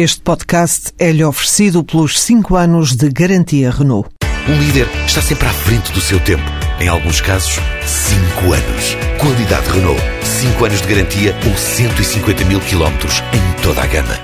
Este podcast é-lhe oferecido pelos 5 anos de garantia Renault. Um líder está sempre à frente do seu tempo. Em alguns casos, 5 anos. Qualidade Renault. 5 anos de garantia ou 150 mil quilómetros em toda a gama.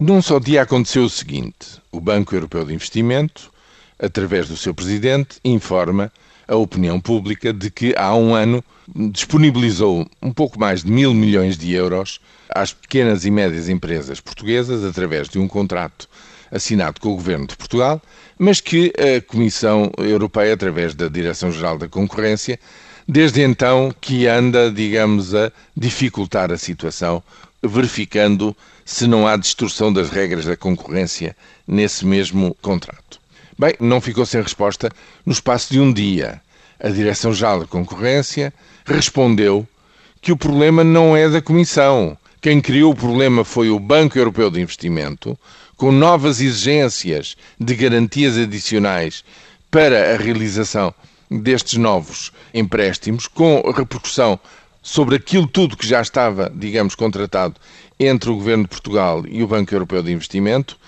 Num só dia aconteceu o seguinte: o Banco Europeu de Investimento, através do seu presidente, informa a opinião pública de que há um ano disponibilizou um pouco mais de mil milhões de euros às pequenas e médias empresas portuguesas através de um contrato assinado com o Governo de Portugal, mas que a Comissão Europeia, através da Direção-Geral da Concorrência, desde então que anda, digamos, a dificultar a situação, verificando se não há distorção das regras da concorrência nesse mesmo contrato. Bem, não ficou sem resposta no espaço de um dia. A Direção-Geral da Concorrência respondeu que o problema não é da Comissão, quem criou o problema foi o Banco Europeu de Investimento, com novas exigências de garantias adicionais para a realização destes novos empréstimos, com repercussão sobre aquilo tudo que já estava, digamos, contratado entre o Governo de Portugal e o Banco Europeu de Investimento,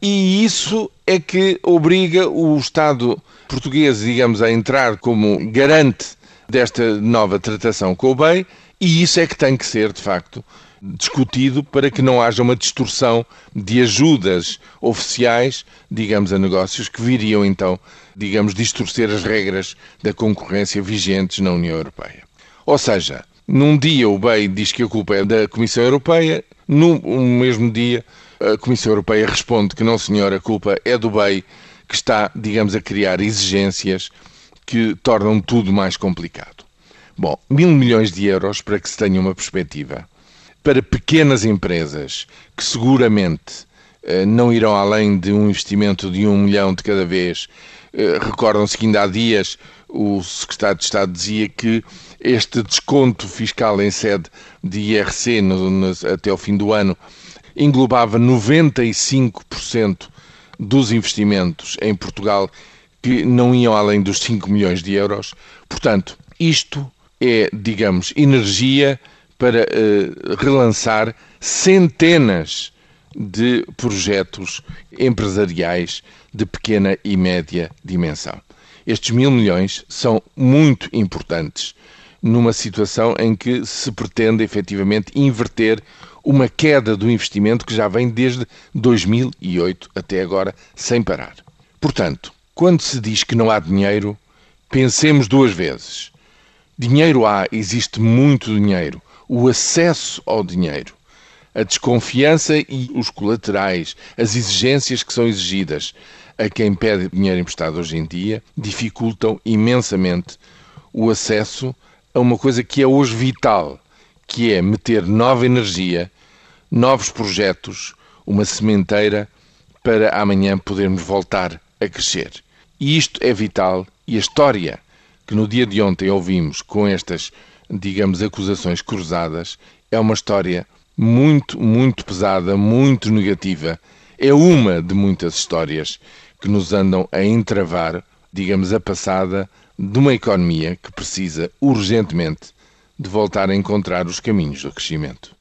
e isso é que obriga o Estado português, digamos, a entrar como garante desta nova tratação com o BEI, e isso é que tem que ser, de facto, discutido para que não haja uma distorção de ajudas oficiais, digamos, a negócios que viriam então, digamos, distorcer as regras da concorrência vigentes na União Europeia. Ou seja, num dia o BEI diz que a culpa é da Comissão Europeia, no mesmo dia a Comissão Europeia responde que não, senhor, a culpa é do BEI que está, digamos, a criar exigências que tornam tudo mais complicado. Bom, mil milhões de euros para que se tenha uma perspectiva para pequenas empresas que seguramente eh, não irão além de um investimento de um milhão de cada vez. Eh, recordam-se que ainda há dias o secretário de Estado dizia que este desconto fiscal em sede de IRC no, no, até o fim do ano englobava 95% dos investimentos em Portugal que não iam além dos 5 milhões de euros. Portanto, isto é, digamos, energia para uh, relançar centenas de projetos empresariais de pequena e média dimensão. Estes mil milhões são muito importantes numa situação em que se pretende efetivamente inverter uma queda do investimento que já vem desde 2008 até agora sem parar. Portanto, quando se diz que não há dinheiro, pensemos duas vezes. Dinheiro há, existe muito dinheiro o acesso ao dinheiro, a desconfiança e os colaterais, as exigências que são exigidas a quem pede dinheiro emprestado hoje em dia, dificultam imensamente o acesso a uma coisa que é hoje vital, que é meter nova energia, novos projetos, uma sementeira para amanhã podermos voltar a crescer. E isto é vital e a história que no dia de ontem ouvimos com estas digamos, acusações cruzadas, é uma história muito, muito pesada, muito negativa. É uma de muitas histórias que nos andam a entravar, digamos, a passada de uma economia que precisa urgentemente de voltar a encontrar os caminhos do crescimento.